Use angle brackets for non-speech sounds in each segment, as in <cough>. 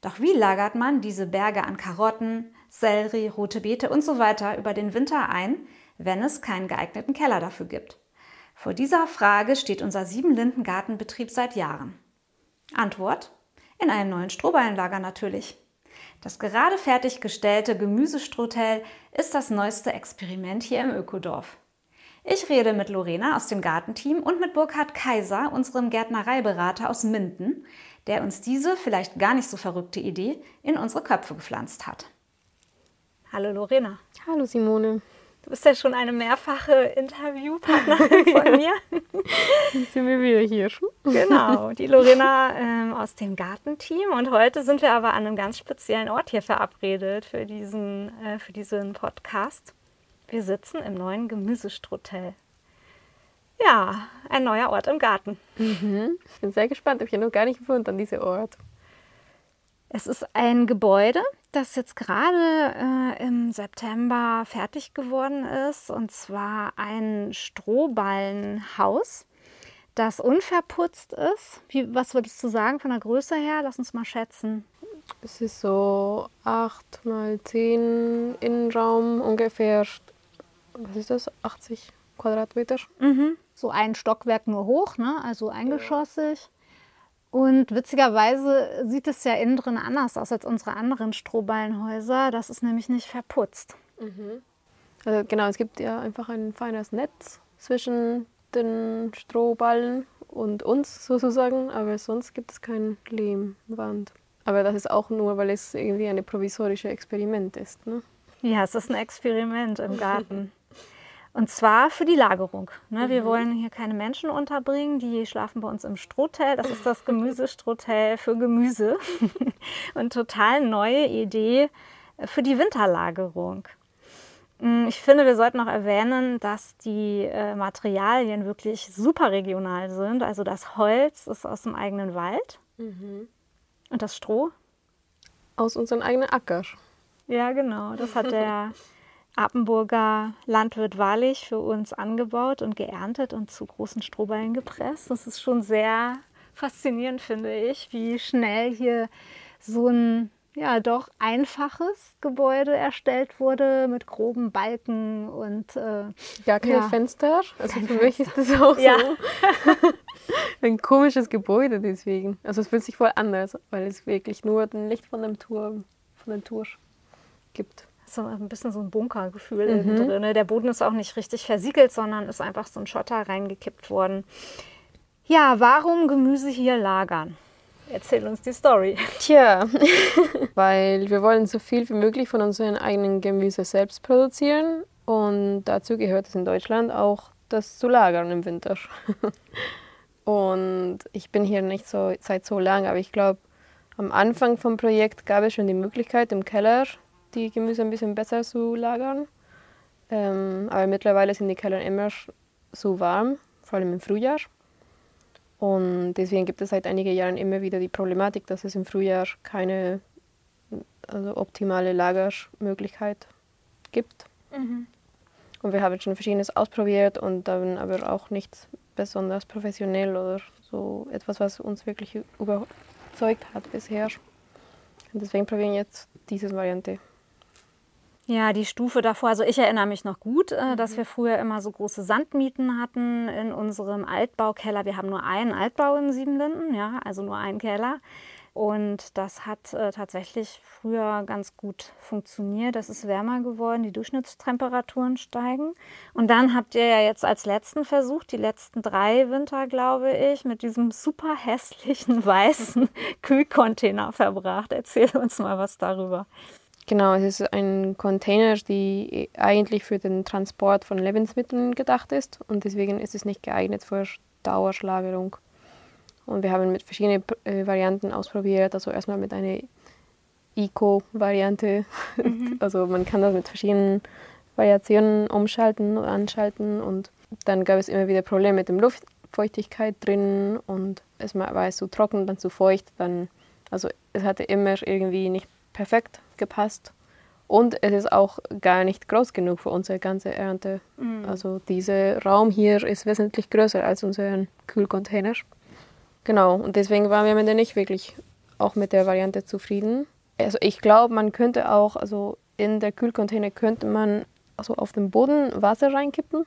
doch wie lagert man diese Berge an Karotten, Sellerie, rote Beete und so weiter über den Winter ein, wenn es keinen geeigneten Keller dafür gibt? Vor dieser Frage steht unser Siebenlinden-Gartenbetrieb seit Jahren. Antwort? In einem neuen Strohballenlager natürlich. Das gerade fertiggestellte Gemüsestrohtel ist das neueste Experiment hier im Ökodorf. Ich rede mit Lorena aus dem Gartenteam und mit Burkhard Kaiser, unserem Gärtnereiberater aus Minden, der uns diese vielleicht gar nicht so verrückte Idee in unsere Köpfe gepflanzt hat. Hallo Lorena. Hallo Simone. Du bist ja schon eine mehrfache Interviewpartnerin <laughs> von mir. Jetzt sind wir wieder hier schon. Genau, die Lorena ähm, aus dem Gartenteam. Und heute sind wir aber an einem ganz speziellen Ort hier verabredet für diesen, äh, für diesen Podcast. Wir sitzen im neuen Gemüsestrutell. Ja, ein neuer Ort im Garten. Mhm. Ich bin sehr gespannt. Ich habe noch gar nicht gefunden an diesem Ort. Es ist ein Gebäude, das jetzt gerade äh, im September fertig geworden ist. Und zwar ein Strohballenhaus, das unverputzt ist. Wie, was würdest du sagen von der Größe her? Lass uns mal schätzen. Es ist so 8 mal 10 Innenraum ungefähr was ist das, 80 Quadratmeter. Mhm. So ein Stockwerk nur hoch, ne? also eingeschossig. Und witzigerweise sieht es ja innen drin anders aus als unsere anderen Strohballenhäuser. Das ist nämlich nicht verputzt. Mhm. Also genau, es gibt ja einfach ein feines Netz zwischen den Strohballen und uns sozusagen, aber sonst gibt es kein Lehmwand. Aber das ist auch nur, weil es irgendwie ein provisorisches Experiment ist. Ne? Ja, es ist ein Experiment im Garten. <laughs> Und zwar für die Lagerung. Ne? Mhm. Wir wollen hier keine Menschen unterbringen, die schlafen bei uns im Strohtel. Das ist das Gemüsestrohtel für Gemüse. <laughs> Und total neue Idee für die Winterlagerung. Mm, ich finde, wir sollten noch erwähnen, dass die äh, Materialien wirklich super regional sind. Also das Holz ist aus dem eigenen Wald mhm. und das Stroh aus unserem eigenen Acker. Ja, genau. Das hat der <laughs> Appenburger Landwirt Wahrlich für uns angebaut und geerntet und zu großen Strohballen gepresst. Das ist schon sehr faszinierend, finde ich, wie schnell hier so ein ja doch einfaches Gebäude erstellt wurde mit groben Balken und äh, gar keine ja. Fenster. Also für mich ist das auch ja. so <laughs> ein komisches Gebäude deswegen. Also es fühlt sich voll anders, weil es wirklich nur ein Licht von dem Turm, von dem Turm gibt so ein bisschen so ein Bunkergefühl mhm. drin. Der Boden ist auch nicht richtig versiegelt, sondern ist einfach so ein Schotter reingekippt worden. Ja, warum Gemüse hier lagern? Erzähl uns die Story. Tja, <laughs> weil wir wollen so viel wie möglich von unserem eigenen Gemüse selbst produzieren und dazu gehört es in Deutschland auch, das zu lagern im Winter. <laughs> und ich bin hier nicht so seit so lang, aber ich glaube, am Anfang vom Projekt gab es schon die Möglichkeit im Keller die Gemüse ein bisschen besser zu lagern. Ähm, aber mittlerweile sind die Keller immer so warm, vor allem im Frühjahr. Und deswegen gibt es seit einigen Jahren immer wieder die Problematik, dass es im Frühjahr keine also optimale Lagermöglichkeit gibt. Mhm. Und wir haben schon verschiedenes ausprobiert und dann aber auch nichts besonders professionell oder so etwas, was uns wirklich überzeugt hat bisher. Und deswegen probieren wir jetzt diese Variante. Ja, die Stufe davor, also ich erinnere mich noch gut, äh, dass mhm. wir früher immer so große Sandmieten hatten in unserem Altbaukeller. Wir haben nur einen Altbau in Siebenlinden, ja, also nur einen Keller. Und das hat äh, tatsächlich früher ganz gut funktioniert. Es ist wärmer geworden, die Durchschnittstemperaturen steigen. Und dann habt ihr ja jetzt als letzten Versuch, die letzten drei Winter, glaube ich, mit diesem super hässlichen <laughs> weißen Kühlcontainer verbracht. Erzähl uns mal was darüber. Genau, es ist ein Container, die eigentlich für den Transport von Lebensmitteln gedacht ist und deswegen ist es nicht geeignet für Dauerschlagerung. Und wir haben mit verschiedenen äh, Varianten ausprobiert, also erstmal mit einer Eco-Variante. Mhm. <laughs> Also man kann das mit verschiedenen Variationen umschalten und anschalten und dann gab es immer wieder Probleme mit der Luftfeuchtigkeit drin und es war zu trocken, dann zu feucht, dann also es hatte immer irgendwie nicht perfekt gepasst und es ist auch gar nicht groß genug für unsere ganze Ernte. Mhm. Also dieser Raum hier ist wesentlich größer als unser Kühlcontainer. Genau, und deswegen waren wir mit der nicht wirklich auch mit der Variante zufrieden. Also ich glaube, man könnte auch, also in der Kühlcontainer könnte man also auf dem Boden Wasser reinkippen,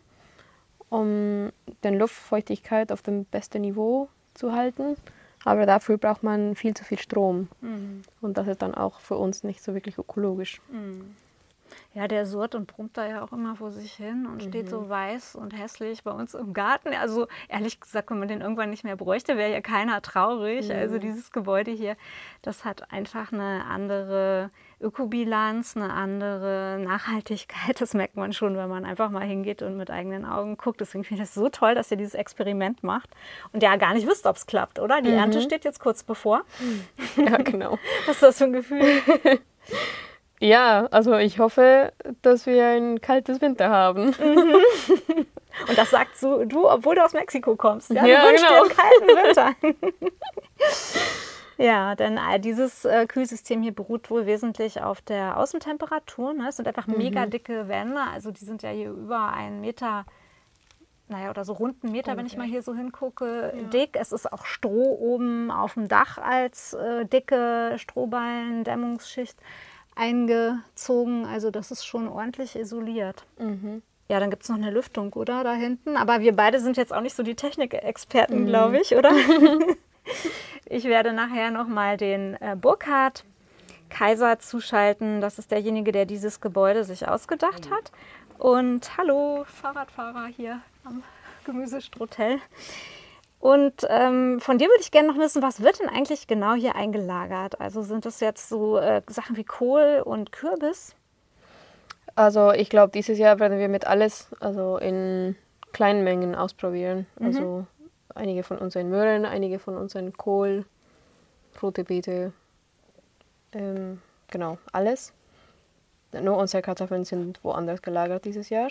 um die Luftfeuchtigkeit auf dem besten Niveau zu halten. Aber dafür braucht man viel zu viel Strom. Mhm. Und das ist dann auch für uns nicht so wirklich ökologisch. Mhm. Ja, der surrt und brummt da ja auch immer vor sich hin und mhm. steht so mhm. weiß und hässlich bei uns im Garten. Also ehrlich gesagt, wenn man den irgendwann nicht mehr bräuchte, wäre ja keiner traurig. Mhm. Also dieses Gebäude hier, das hat einfach eine andere Ökobilanz, eine andere Nachhaltigkeit. Das merkt man schon, wenn man einfach mal hingeht und mit eigenen Augen guckt. Deswegen finde ich das so toll, dass ihr dieses Experiment macht und ja gar nicht wisst, ob es klappt, oder? Die mhm. Ernte steht jetzt kurz bevor. Ja, genau. <laughs> Was ist das für ein Gefühl? <laughs> Ja, also ich hoffe, dass wir ein kaltes Winter haben. Mhm. Und das sagst du, du, obwohl du aus Mexiko kommst. Ja, ja du genau. dir einen kalten Winter. <laughs> ja, denn äh, dieses äh, Kühlsystem hier beruht wohl wesentlich auf der Außentemperatur. Ne? Es sind einfach mhm. mega dicke Wände, also die sind ja hier über einen Meter naja, oder so rund einen Meter, okay. wenn ich mal hier so hingucke, ja. dick. Es ist auch Stroh oben auf dem Dach als äh, dicke Strohballen, Dämmungsschicht eingezogen. Also das ist schon ordentlich isoliert. Mhm. Ja, dann gibt es noch eine Lüftung, oder? Da hinten. Aber wir beide sind jetzt auch nicht so die Technikexperten, mhm. glaube ich, oder? <laughs> ich werde nachher nochmal den äh, Burkhard Kaiser zuschalten. Das ist derjenige, der dieses Gebäude sich ausgedacht hat. Und hallo, Fahrradfahrer hier am Gemüsestrotell. Und ähm, von dir würde ich gerne noch wissen, was wird denn eigentlich genau hier eingelagert? Also sind das jetzt so äh, Sachen wie Kohl und Kürbis? Also ich glaube, dieses Jahr werden wir mit alles also in kleinen Mengen ausprobieren. Mhm. Also einige von unseren Möhren, einige von unseren Kohl, rote Beete, ähm, genau, alles. Nur unsere Kartoffeln sind woanders gelagert dieses Jahr.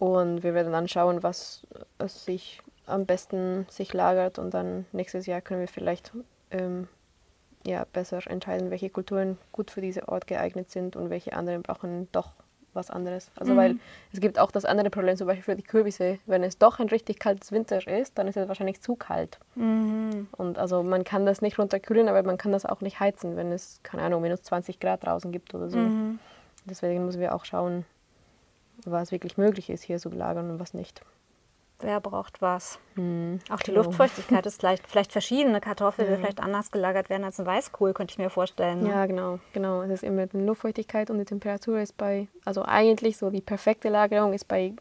Und wir werden dann schauen, was sich am besten sich lagert und dann nächstes Jahr können wir vielleicht ähm, ja, besser entscheiden, welche Kulturen gut für diesen Ort geeignet sind und welche anderen brauchen doch was anderes. Also mhm. weil es gibt auch das andere Problem, zum Beispiel für die Kürbisse, wenn es doch ein richtig kaltes Winter ist, dann ist es wahrscheinlich zu kalt. Mhm. Und also man kann das nicht runterkühlen, aber man kann das auch nicht heizen, wenn es, keine Ahnung, minus 20 Grad draußen gibt oder so. Mhm. Deswegen müssen wir auch schauen, was wirklich möglich ist, hier zu lagern und was nicht. Wer braucht was? Hm, auch die. Luftfeuchtigkeit ist vielleicht, vielleicht verschiedene Kartoffeln, ja. vielleicht anders gelagert werden als ein Weißkohl, könnte ich mir vorstellen. Ne? Ja, genau, genau. Es ist immer die Luftfeuchtigkeit und die Temperatur ist bei, also eigentlich so die perfekte Lagerung ist bei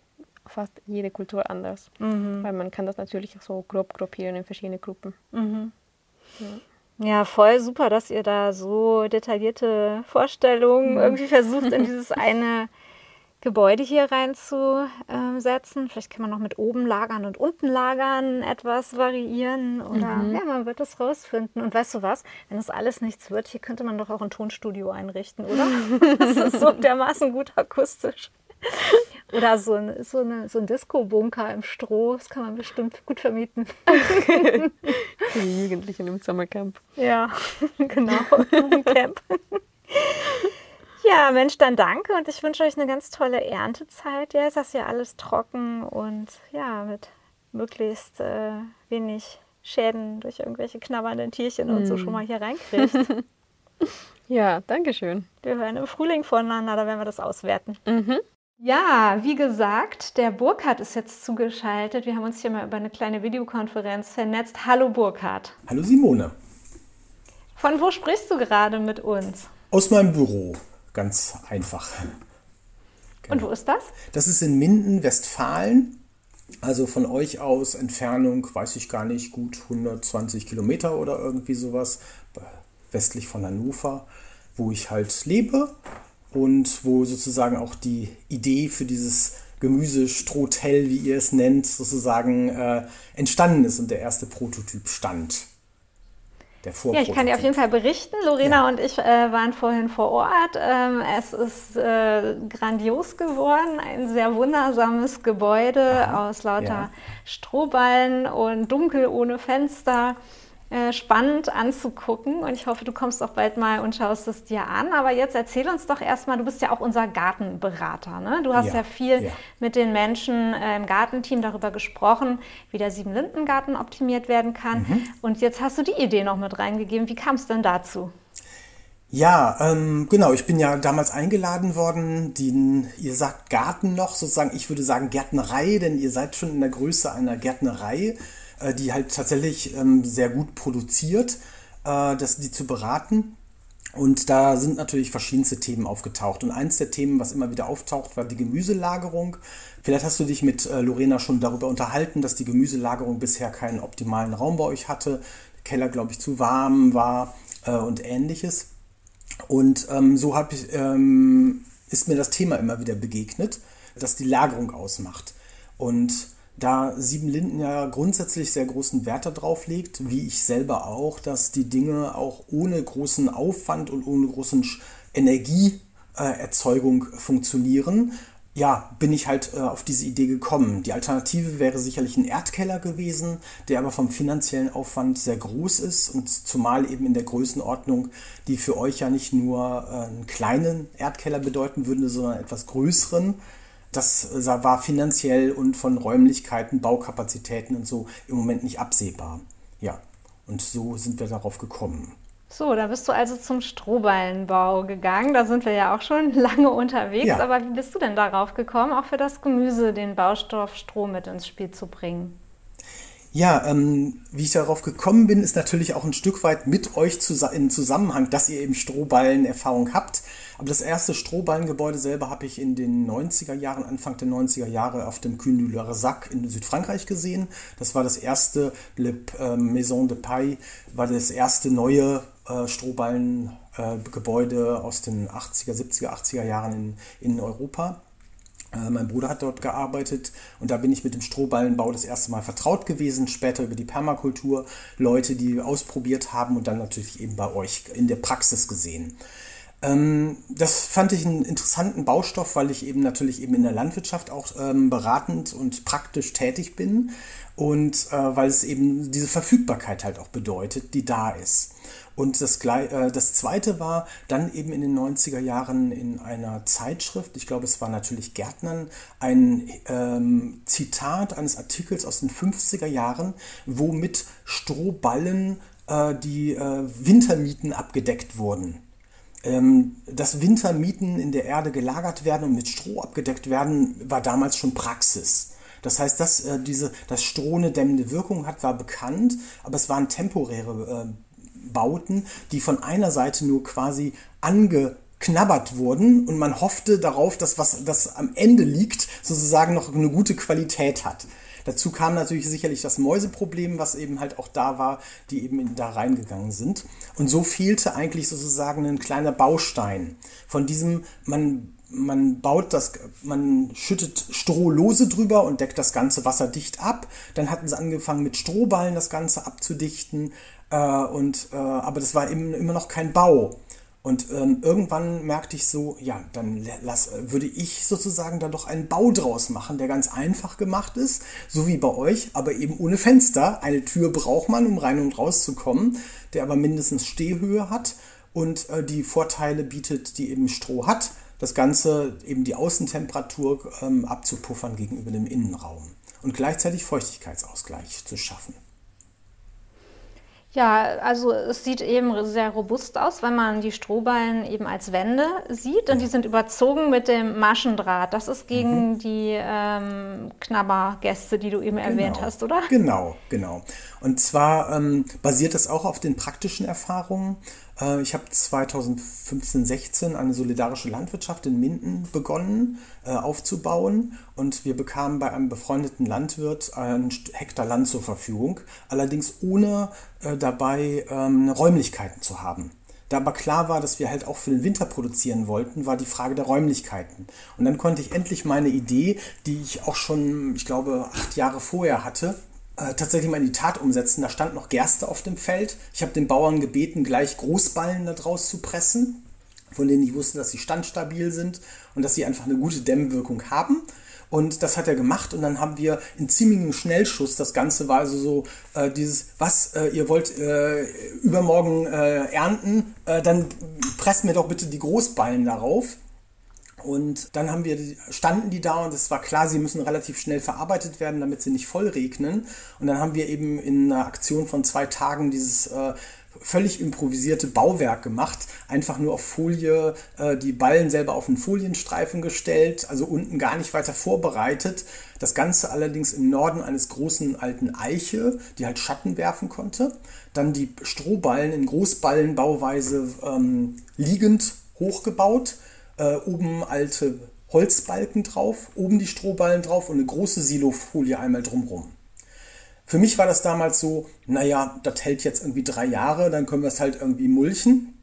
fast jeder Kultur anders. Mhm. Weil man kann das natürlich so grob gruppieren in verschiedene Gruppen. Mhm. Ja. ja. voll super, dass ihr da so detaillierte Vorstellungen mhm. irgendwie versucht in dieses <laughs> eine Gebäude hier reinzusetzen. Vielleicht kann man noch mit oben lagern und unten lagern etwas variieren oder mhm. ja, man wird es rausfinden. Und weißt du was, wenn das alles nichts wird, hier könnte man doch auch ein Tonstudio einrichten, oder? <laughs> das ist so dermaßen gut akustisch. Oder so ein, so eine, so ein Disco-Bunker im Stroh, das kann man bestimmt gut vermieten. Für <laughs> die Jugendlichen im Sommercamp. Ja, <laughs> genau, im Camp. Ja, Mensch, dann danke und ich wünsche euch eine ganz tolle Erntezeit. Ja, ist das ja alles trocken und ja, mit möglichst äh, wenig Schäden durch irgendwelche knabbernden Tierchen mm. und so hm. schon mal hier reinkriegt. <laughs> ja, danke schön. Wir hören im Frühling voneinander, da werden wir das auswerten. Mhm. Ja, wie gesagt, der Burkhard ist jetzt zugeschaltet. Wir haben uns hier mal über eine kleine Videokonferenz vernetzt. Hallo Burkhard. Hallo Simone. Von wo sprichst du gerade mit uns? Aus meinem Büro. Ganz einfach. Genau. Und wo ist das? Das ist in Minden, Westfalen. Also von euch aus Entfernung, weiß ich gar nicht, gut 120 Kilometer oder irgendwie sowas, westlich von Hannover, wo ich halt lebe und wo sozusagen auch die Idee für dieses Gemüsestrohtel, wie ihr es nennt, sozusagen äh, entstanden ist und der erste Prototyp stand. Der Ja, ich kann dir auf jeden Fall berichten. Lorena ja. und ich äh, waren vorhin vor Ort. Ähm, es ist äh, grandios geworden. Ein sehr wundersames Gebäude Aha. aus lauter ja. Strohballen und dunkel ohne Fenster. Äh, spannend anzugucken und ich hoffe, du kommst auch bald mal und schaust es dir an. Aber jetzt erzähl uns doch erstmal, du bist ja auch unser Gartenberater. Ne? Du hast ja, ja viel ja. mit den Menschen äh, im Gartenteam darüber gesprochen, wie der Sieben-Linden-Garten optimiert werden kann. Mhm. Und jetzt hast du die Idee noch mit reingegeben. Wie kam es denn dazu? Ja, ähm, genau. Ich bin ja damals eingeladen worden. Den, ihr sagt Garten noch, sozusagen. Ich würde sagen Gärtnerei, denn ihr seid schon in der Größe einer Gärtnerei. Äh, die halt tatsächlich ähm, sehr gut produziert, äh, das, die zu beraten. Und da sind natürlich verschiedenste Themen aufgetaucht. Und eins der Themen, was immer wieder auftaucht, war die Gemüselagerung. Vielleicht hast du dich mit äh, Lorena schon darüber unterhalten, dass die Gemüselagerung bisher keinen optimalen Raum bei euch hatte. Der Keller, glaube ich, zu warm war äh, und ähnliches. Und ähm, so ich, ähm, ist mir das Thema immer wieder begegnet, dass die Lagerung ausmacht. Und da Sieben Linden ja grundsätzlich sehr großen Wert darauf legt, wie ich selber auch, dass die Dinge auch ohne großen Aufwand und ohne großen Energieerzeugung funktionieren, ja, bin ich halt äh, auf diese Idee gekommen. Die Alternative wäre sicherlich ein Erdkeller gewesen, der aber vom finanziellen Aufwand sehr groß ist und zumal eben in der Größenordnung, die für euch ja nicht nur äh, einen kleinen Erdkeller bedeuten würde, sondern etwas größeren das äh, war finanziell und von Räumlichkeiten, Baukapazitäten und so im Moment nicht absehbar. Ja, und so sind wir darauf gekommen. So, da bist du also zum Strohballenbau gegangen. Da sind wir ja auch schon <laughs> lange unterwegs. Ja. Aber wie bist du denn darauf gekommen, auch für das Gemüse den Baustoff Stroh mit ins Spiel zu bringen? Ja, ähm, wie ich darauf gekommen bin, ist natürlich auch ein Stück weit mit euch in Zusammenhang, dass ihr eben Strohballen-Erfahrung habt. Aber das erste Strohballengebäude selber habe ich in den 90er Jahren, Anfang der 90er Jahre auf dem Cune du Larzac in Südfrankreich gesehen. Das war das erste, Le äh, Maison de Paille, war das erste neue äh, Strohballengebäude äh, aus den 80er, 70er, 80er Jahren in, in Europa. Äh, mein Bruder hat dort gearbeitet und da bin ich mit dem Strohballenbau das erste Mal vertraut gewesen, später über die Permakultur, Leute, die ausprobiert haben und dann natürlich eben bei euch in der Praxis gesehen. Ähm, das fand ich einen interessanten Baustoff, weil ich eben natürlich eben in der Landwirtschaft auch ähm, beratend und praktisch tätig bin und äh, weil es eben diese Verfügbarkeit halt auch bedeutet, die da ist. Und das, äh, das zweite war dann eben in den 90er Jahren in einer Zeitschrift, ich glaube es war natürlich Gärtnern, ein ähm, Zitat eines Artikels aus den 50er Jahren, wo mit Strohballen äh, die äh, Wintermieten abgedeckt wurden ähm, dass Wintermieten in der Erde gelagert werden und mit Stroh abgedeckt werden, war damals schon Praxis. Das heißt, dass äh, diese, dass Stroh eine dämmende Wirkung hat, war bekannt, aber es waren temporäre äh, Bauten, die von einer Seite nur quasi angeknabbert wurden und man hoffte darauf, dass was das am Ende liegt, sozusagen noch eine gute Qualität hat. Dazu kam natürlich sicherlich das Mäuseproblem, was eben halt auch da war, die eben da reingegangen sind. Und so fehlte eigentlich sozusagen ein kleiner Baustein von diesem, man man baut das, man schüttet Strohlose drüber und deckt das ganze Wasser dicht ab. Dann hatten sie angefangen mit Strohballen das Ganze abzudichten. Äh, und, äh, aber das war eben immer noch kein Bau. Und ähm, irgendwann merkte ich so, ja, dann lass, würde ich sozusagen da doch einen Bau draus machen, der ganz einfach gemacht ist, so wie bei euch, aber eben ohne Fenster. Eine Tür braucht man, um rein und raus zu kommen, der aber mindestens Stehhöhe hat und äh, die Vorteile bietet, die eben Stroh hat. Das Ganze eben die Außentemperatur ähm, abzupuffern gegenüber dem Innenraum und gleichzeitig Feuchtigkeitsausgleich zu schaffen. Ja, also es sieht eben sehr robust aus, wenn man die Strohballen eben als Wände sieht und die sind überzogen mit dem Maschendraht. Das ist gegen mhm. die ähm, Knabbergäste, die du eben genau. erwähnt hast, oder? Genau, genau. Und zwar ähm, basiert das auch auf den praktischen Erfahrungen. Äh, ich habe 2015, 16 eine solidarische Landwirtschaft in Minden begonnen äh, aufzubauen und wir bekamen bei einem befreundeten Landwirt einen Hektar Land zur Verfügung, allerdings ohne äh, dabei ähm, Räumlichkeiten zu haben. Da aber klar war, dass wir halt auch für den Winter produzieren wollten, war die Frage der Räumlichkeiten. Und dann konnte ich endlich meine Idee, die ich auch schon, ich glaube, acht Jahre vorher hatte, äh, tatsächlich mal in die Tat umsetzen. Da stand noch Gerste auf dem Feld. Ich habe den Bauern gebeten, gleich Großballen daraus zu pressen, von denen ich wusste, dass sie standstabil sind und dass sie einfach eine gute Dämmwirkung haben. Und das hat er gemacht und dann haben wir in ziemlichem Schnellschuss, das Ganze war also so äh, dieses, was, äh, ihr wollt äh, übermorgen äh, ernten, äh, dann presst mir doch bitte die Großballen darauf. Und dann haben wir, standen die da und es war klar, sie müssen relativ schnell verarbeitet werden, damit sie nicht voll regnen. Und dann haben wir eben in einer Aktion von zwei Tagen dieses äh, völlig improvisierte Bauwerk gemacht. Einfach nur auf Folie, äh, die Ballen selber auf einen Folienstreifen gestellt, also unten gar nicht weiter vorbereitet. Das Ganze allerdings im Norden eines großen alten Eiche, die halt Schatten werfen konnte. Dann die Strohballen in Großballenbauweise ähm, liegend hochgebaut äh, oben alte Holzbalken drauf, oben die Strohballen drauf und eine große Silofolie einmal drumrum. Für mich war das damals so, naja, das hält jetzt irgendwie drei Jahre, dann können wir es halt irgendwie mulchen.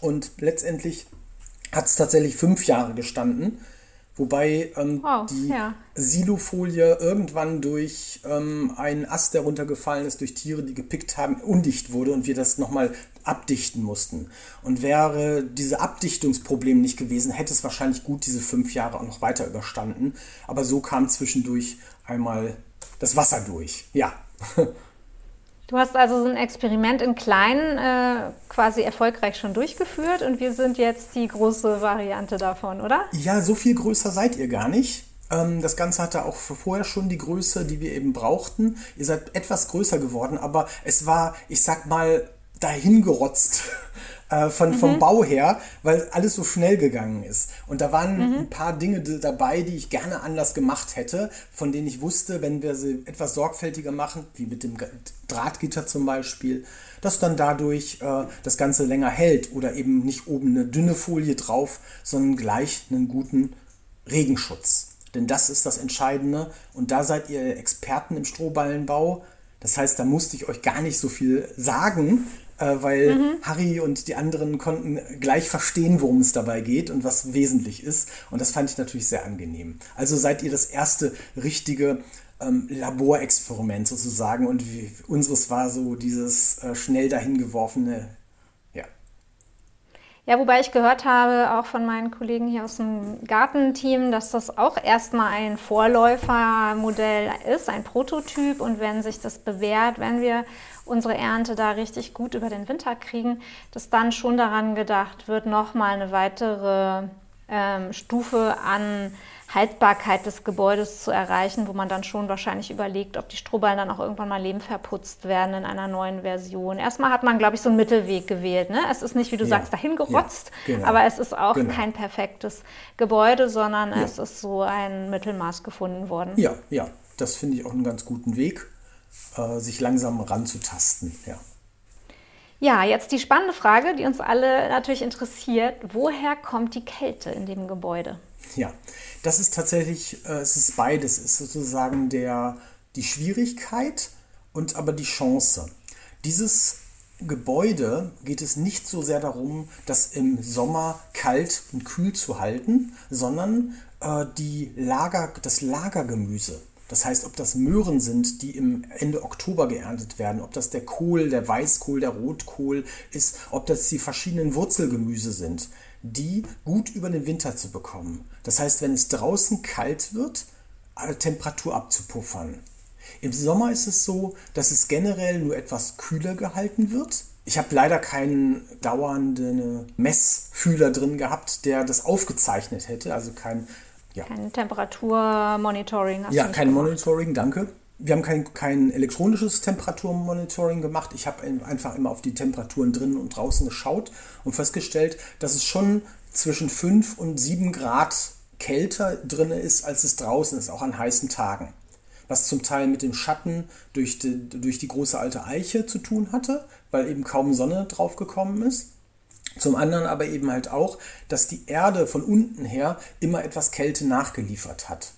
Und letztendlich hat es tatsächlich fünf Jahre gestanden. Wobei ähm, wow, die ja. Silofolie irgendwann durch ähm, einen Ast, der runtergefallen ist, durch Tiere, die gepickt haben, undicht wurde und wir das nochmal abdichten mussten. Und wäre diese Abdichtungsproblem nicht gewesen, hätte es wahrscheinlich gut diese fünf Jahre auch noch weiter überstanden. Aber so kam zwischendurch einmal das Wasser durch. Ja. <laughs> Du hast also so ein Experiment in klein äh, quasi erfolgreich schon durchgeführt und wir sind jetzt die große Variante davon, oder? Ja, so viel größer seid ihr gar nicht. Ähm, das Ganze hatte auch vorher schon die Größe, die wir eben brauchten. Ihr seid etwas größer geworden, aber es war, ich sag mal, dahingerotzt äh, von, mhm. vom Bau her, weil alles so schnell gegangen ist. Und da waren mhm. ein paar Dinge dabei, die ich gerne anders gemacht hätte, von denen ich wusste, wenn wir sie etwas sorgfältiger machen, wie mit dem Drahtgitter zum Beispiel, dass dann dadurch äh, das Ganze länger hält oder eben nicht oben eine dünne Folie drauf, sondern gleich einen guten Regenschutz. Denn das ist das Entscheidende. Und da seid ihr Experten im Strohballenbau. Das heißt, da musste ich euch gar nicht so viel sagen, äh, weil mhm. Harry und die anderen konnten gleich verstehen, worum es dabei geht und was wesentlich ist. Und das fand ich natürlich sehr angenehm. Also seid ihr das erste richtige ähm, Laborexperiment sozusagen und wie, unseres war so dieses äh, schnell dahingeworfene ja, wobei ich gehört habe, auch von meinen Kollegen hier aus dem Gartenteam, dass das auch erstmal ein Vorläufermodell ist, ein Prototyp. Und wenn sich das bewährt, wenn wir unsere Ernte da richtig gut über den Winter kriegen, dass dann schon daran gedacht wird, nochmal eine weitere ähm, Stufe an Haltbarkeit des Gebäudes zu erreichen, wo man dann schon wahrscheinlich überlegt, ob die Strohballen dann auch irgendwann mal lebenverputzt werden in einer neuen Version. Erstmal hat man, glaube ich, so einen Mittelweg gewählt. Ne? Es ist nicht, wie du ja. sagst, dahin gerotzt, ja, genau. aber es ist auch genau. kein perfektes Gebäude, sondern ja. es ist so ein Mittelmaß gefunden worden. Ja, ja, das finde ich auch einen ganz guten Weg, äh, sich langsam ranzutasten. Ja. Ja, jetzt die spannende Frage, die uns alle natürlich interessiert. Woher kommt die Kälte in dem Gebäude? Ja, das ist tatsächlich, äh, es ist beides. Es ist sozusagen der, die Schwierigkeit und aber die Chance. Dieses Gebäude geht es nicht so sehr darum, das im Sommer kalt und kühl zu halten, sondern äh, die Lager, das Lagergemüse. Das heißt, ob das Möhren sind, die im Ende Oktober geerntet werden, ob das der Kohl, der Weißkohl, der Rotkohl ist, ob das die verschiedenen Wurzelgemüse sind die gut über den Winter zu bekommen. Das heißt, wenn es draußen kalt wird, Temperatur abzupuffern. Im Sommer ist es so, dass es generell nur etwas kühler gehalten wird. Ich habe leider keinen dauernden Messfühler drin gehabt, der das aufgezeichnet hätte, also kein ja. Kein Temperaturmonitoring. Ja, kein gemacht. Monitoring, danke wir haben kein, kein elektronisches Temperaturmonitoring gemacht. Ich habe einfach immer auf die Temperaturen drinnen und draußen geschaut und festgestellt, dass es schon zwischen 5 und 7 Grad kälter drin ist, als es draußen ist, auch an heißen Tagen. Was zum Teil mit dem Schatten durch die, durch die große alte Eiche zu tun hatte, weil eben kaum Sonne drauf gekommen ist. Zum anderen aber eben halt auch, dass die Erde von unten her immer etwas Kälte nachgeliefert hat.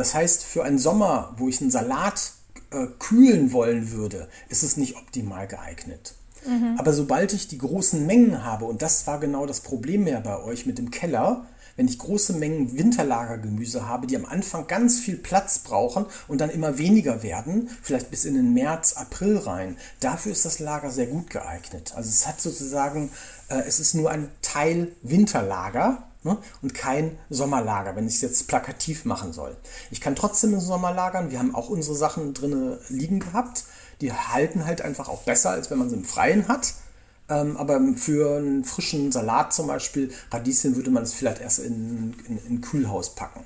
Das heißt, für einen Sommer, wo ich einen Salat äh, kühlen wollen würde, ist es nicht optimal geeignet. Mhm. Aber sobald ich die großen Mengen habe, und das war genau das Problem ja bei euch mit dem Keller, wenn ich große Mengen Winterlagergemüse habe, die am Anfang ganz viel Platz brauchen und dann immer weniger werden, vielleicht bis in den März, April rein, dafür ist das Lager sehr gut geeignet. Also es hat sozusagen, äh, es ist nur ein Teil Winterlager, ne, und kein Sommerlager, wenn ich es jetzt plakativ machen soll. Ich kann trotzdem im Sommer lagern. Wir haben auch unsere Sachen drinnen liegen gehabt. Die halten halt einfach auch besser, als wenn man sie im Freien hat. Ähm, aber für einen frischen Salat zum Beispiel, Radieschen, würde man es vielleicht erst in, in, in ein Kühlhaus packen.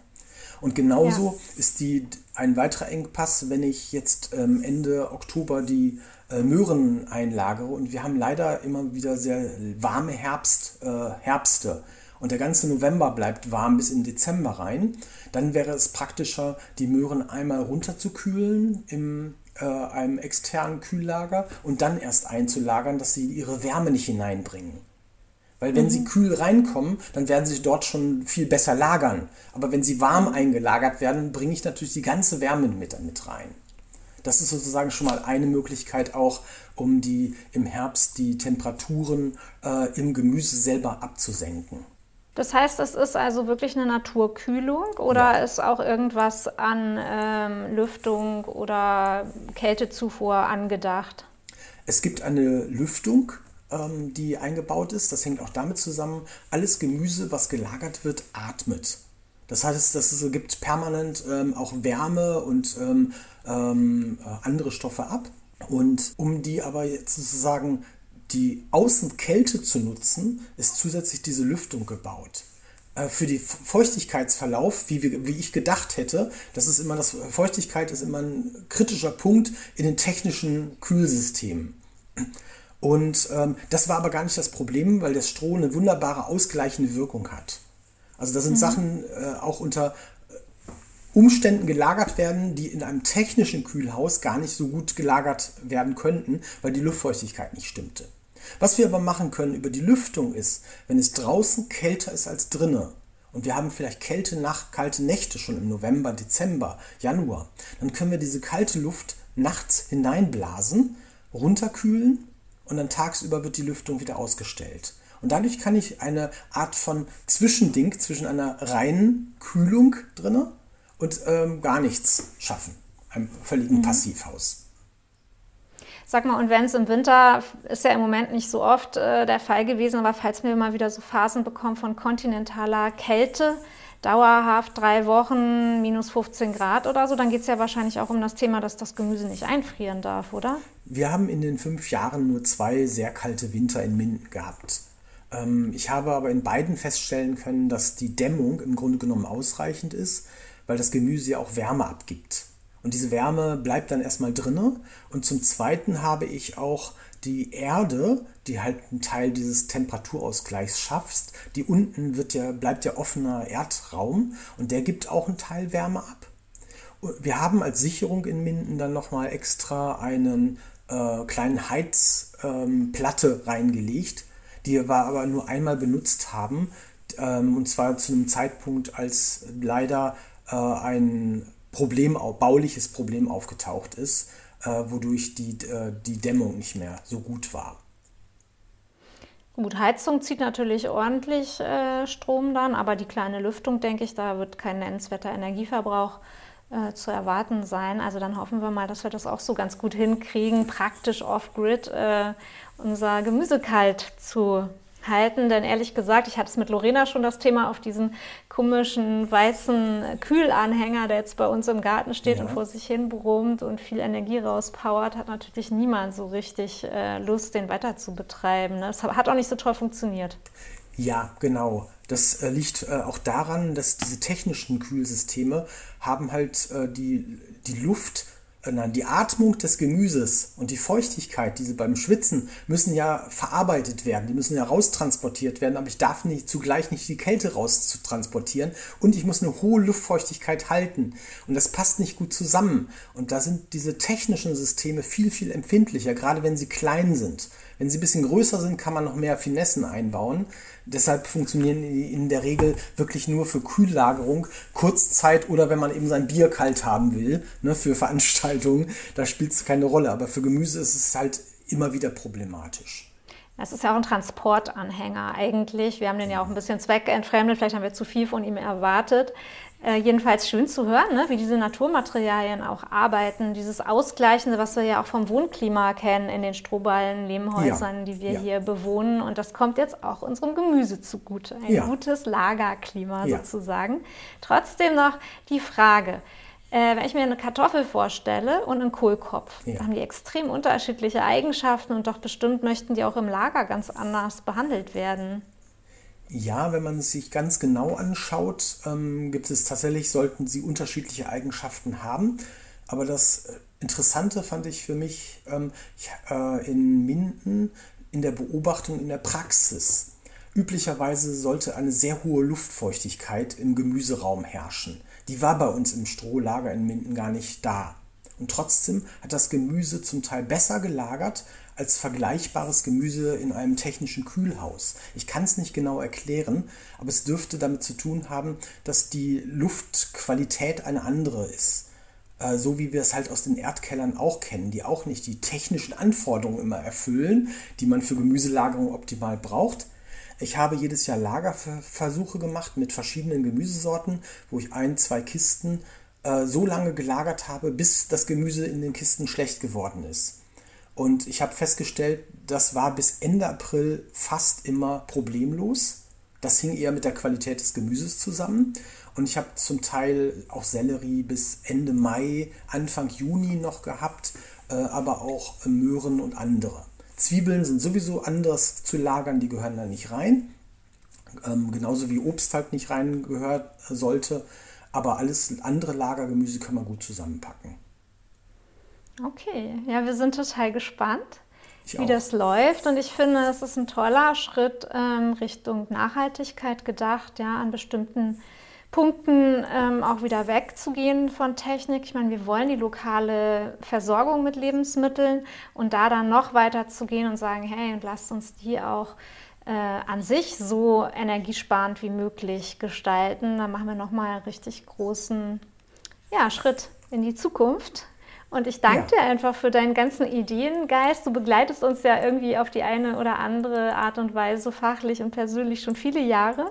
Und genauso ja. ist die, ein weiterer Engpass, wenn ich jetzt ähm, Ende Oktober die äh, Möhren einlagere. Und wir haben leider immer wieder sehr warme Herbst, äh, Herbste. Und der ganze November bleibt warm bis in Dezember rein. Dann wäre es praktischer, die Möhren einmal runterzukühlen im äh, einem externen Kühllager und dann erst einzulagern, dass sie ihre Wärme nicht hineinbringen. Weil wenn mhm. sie kühl reinkommen, dann werden sie dort schon viel besser lagern. Aber wenn sie warm eingelagert werden, bringe ich natürlich die ganze Wärme mit, mit rein. Das ist sozusagen schon mal eine Möglichkeit auch, um die im Herbst die Temperaturen äh, im Gemüse selber abzusenken. Das heißt, es ist also wirklich eine Naturkühlung oder ja. ist auch irgendwas an ähm, Lüftung oder Kältezufuhr angedacht? Es gibt eine Lüftung, ähm, die eingebaut ist. Das hängt auch damit zusammen, alles Gemüse, was gelagert wird, atmet. Das heißt, es gibt permanent ähm, auch Wärme und ähm, ähm, äh, andere Stoffe ab. Und um die aber jetzt sozusagen die Außenkälte zu nutzen, ist zusätzlich diese Lüftung gebaut. Äh, für den Feuchtigkeitsverlauf, wie, wir, wie ich gedacht hätte, das ist immer das, Feuchtigkeit ist immer ein kritischer Punkt in den technischen Kühlsystemen. Und ähm, das war aber gar nicht das Problem, weil das Stroh eine wunderbare ausgleichende Wirkung hat. Also da sind mhm. Sachen äh, auch unter Umständen gelagert werden, die in einem technischen Kühlhaus gar nicht so gut gelagert werden könnten, weil die Luftfeuchtigkeit nicht stimmte. Was wir aber machen können über die Lüftung ist, wenn es draußen kälter ist als drinnen und wir haben vielleicht Kälte nach, kalte Nächte schon im November, Dezember, Januar, dann können wir diese kalte Luft nachts hineinblasen, runterkühlen und dann tagsüber wird die Lüftung wieder ausgestellt. Und dadurch kann ich eine Art von Zwischending zwischen einer reinen Kühlung drinnen und ähm, gar nichts schaffen. Einem völligen mhm. Passivhaus. Sag mal, und wenn es im Winter, ist ja im Moment nicht so oft äh, der Fall gewesen, aber falls wir mal wieder so Phasen bekommen von kontinentaler Kälte, dauerhaft drei Wochen, minus 15 Grad oder so, dann geht es ja wahrscheinlich auch um das Thema, dass das Gemüse nicht einfrieren darf, oder? Wir haben in den fünf Jahren nur zwei sehr kalte Winter in Minden gehabt. Ähm, ich habe aber in beiden feststellen können, dass die Dämmung im Grunde genommen ausreichend ist weil das Gemüse ja auch Wärme abgibt. Und diese Wärme bleibt dann erstmal drinne. Und zum Zweiten habe ich auch die Erde, die halt einen Teil dieses Temperaturausgleichs schafft. Die unten wird ja, bleibt ja offener Erdraum und der gibt auch einen Teil Wärme ab. Wir haben als Sicherung in Minden dann nochmal extra einen äh, kleinen Heizplatte ähm, reingelegt, die wir aber nur einmal benutzt haben. Ähm, und zwar zu einem Zeitpunkt, als leider äh, ein Problem, bauliches Problem aufgetaucht ist, äh, wodurch die, äh, die Dämmung nicht mehr so gut war. Gut, Heizung zieht natürlich ordentlich äh, Strom dann, aber die kleine Lüftung, denke ich, da wird kein nennenswerter Energieverbrauch äh, zu erwarten sein. Also dann hoffen wir mal, dass wir das auch so ganz gut hinkriegen, praktisch off-grid äh, unser Gemüse kalt zu halten, denn ehrlich gesagt, ich hatte es mit Lorena schon das Thema auf diesen komischen weißen Kühlanhänger, der jetzt bei uns im Garten steht ja. und vor sich hin brummt und viel Energie rauspowert, hat natürlich niemand so richtig äh, Lust, den weiter zu betreiben. Ne? Das hat auch nicht so toll funktioniert. Ja, genau. Das äh, liegt äh, auch daran, dass diese technischen Kühlsysteme haben halt äh, die, die Luft die Atmung des Gemüses und die Feuchtigkeit, diese beim Schwitzen, müssen ja verarbeitet werden, die müssen ja raustransportiert werden, aber ich darf nicht, zugleich nicht die Kälte raustransportieren und ich muss eine hohe Luftfeuchtigkeit halten und das passt nicht gut zusammen und da sind diese technischen Systeme viel, viel empfindlicher, gerade wenn sie klein sind. Wenn sie ein bisschen größer sind, kann man noch mehr Finessen einbauen. Deshalb funktionieren die in der Regel wirklich nur für Kühllagerung, Kurzzeit oder wenn man eben sein Bier kalt haben will, ne, für Veranstaltungen, da spielt es keine Rolle. Aber für Gemüse ist es halt immer wieder problematisch. Es ist ja auch ein Transportanhänger eigentlich. Wir haben den ja auch ein bisschen zweckentfremdet. Vielleicht haben wir zu viel von ihm erwartet. Äh, jedenfalls schön zu hören, ne? wie diese Naturmaterialien auch arbeiten. Dieses Ausgleichende, was wir ja auch vom Wohnklima kennen in den strohballen Lehmhäusern, ja. die wir ja. hier bewohnen. Und das kommt jetzt auch unserem Gemüse zugute. Ein ja. gutes Lagerklima sozusagen. Trotzdem noch die Frage, äh, wenn ich mir eine Kartoffel vorstelle und einen Kohlkopf, ja. haben die extrem unterschiedliche Eigenschaften und doch bestimmt möchten die auch im Lager ganz anders behandelt werden. Ja, wenn man es sich ganz genau anschaut, ähm, gibt es tatsächlich, sollten sie unterschiedliche Eigenschaften haben. Aber das äh, Interessante fand ich für mich ähm, äh, in Minden in der Beobachtung in der Praxis. Üblicherweise sollte eine sehr hohe Luftfeuchtigkeit im Gemüseraum herrschen. Die war bei uns im Strohlager in Minden gar nicht da. Und trotzdem hat das Gemüse zum Teil besser gelagert als vergleichbares Gemüse in einem technischen Kühlhaus. Ich kann es nicht genau erklären, aber es dürfte damit zu tun haben, dass die Luftqualität eine andere ist. Äh, so wie wir es halt aus den Erdkellern auch kennen, die auch nicht die technischen Anforderungen immer erfüllen, die man für Gemüselagerung optimal braucht. Ich habe jedes Jahr Lagerversuche gemacht mit verschiedenen Gemüsesorten, wo ich ein, zwei Kisten äh, so lange gelagert habe, bis das Gemüse in den Kisten schlecht geworden ist. Und ich habe festgestellt, das war bis Ende April fast immer problemlos. Das hing eher mit der Qualität des Gemüses zusammen. Und ich habe zum Teil auch Sellerie bis Ende Mai, Anfang Juni noch gehabt, äh, aber auch Möhren und andere. Zwiebeln sind sowieso anders zu lagern, die gehören da nicht rein. Ähm, genauso wie Obst halt nicht rein gehört sollte. Aber alles andere Lagergemüse kann man gut zusammenpacken. Okay, ja, wir sind total gespannt, ich wie auch. das läuft. Und ich finde, es ist ein toller Schritt ähm, Richtung Nachhaltigkeit gedacht, ja, an bestimmten Punkten ähm, auch wieder wegzugehen von Technik. Ich meine, wir wollen die lokale Versorgung mit Lebensmitteln und da dann noch weiter zu gehen und sagen, hey, und lasst uns die auch äh, an sich so energiesparend wie möglich gestalten. Da machen wir nochmal einen richtig großen ja, Schritt in die Zukunft. Und ich danke ja. dir einfach für deinen ganzen Ideengeist. Du begleitest uns ja irgendwie auf die eine oder andere Art und Weise fachlich und persönlich schon viele Jahre.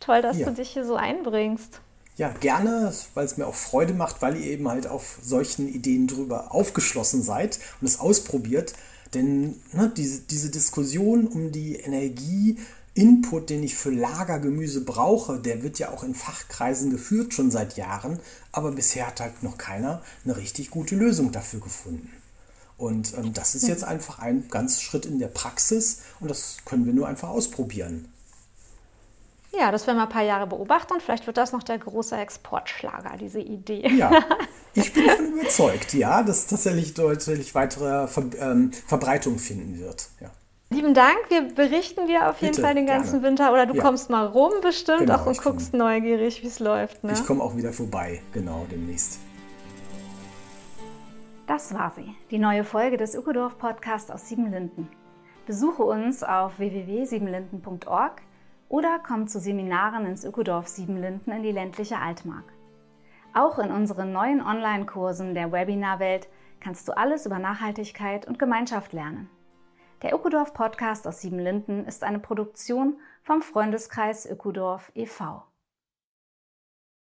Toll, dass ja. du dich hier so einbringst. Ja, gerne, weil es mir auch Freude macht, weil ihr eben halt auf solchen Ideen drüber aufgeschlossen seid und es ausprobiert. Denn ne, diese, diese Diskussion um die Energie, Input, den ich für Lagergemüse brauche, der wird ja auch in Fachkreisen geführt, schon seit Jahren, aber bisher hat halt noch keiner eine richtig gute Lösung dafür gefunden. Und ähm, das ist jetzt einfach ein ganz Schritt in der Praxis und das können wir nur einfach ausprobieren. Ja, das werden wir ein paar Jahre beobachten und vielleicht wird das noch der große Exportschlager, diese Idee. Ja, <laughs> ich bin davon überzeugt, ja, dass tatsächlich deutlich weitere Ver ähm, Verbreitung finden wird. Ja. Lieben Dank. Wir berichten dir auf jeden Bitte, Fall den ganzen gerne. Winter oder du ja. kommst mal rum bestimmt genau, auch und guckst komm, neugierig, wie es läuft. Ne? Ich komme auch wieder vorbei, genau, demnächst. Das war sie, die neue Folge des Ökodorf Podcasts aus Siebenlinden. Besuche uns auf www.siebenlinden.org oder komm zu Seminaren ins Ökodorf Siebenlinden in die ländliche Altmark. Auch in unseren neuen Online-Kursen der Webinarwelt kannst du alles über Nachhaltigkeit und Gemeinschaft lernen. Der Ökodorf Podcast aus Siebenlinden ist eine Produktion vom Freundeskreis Ökodorf e.V.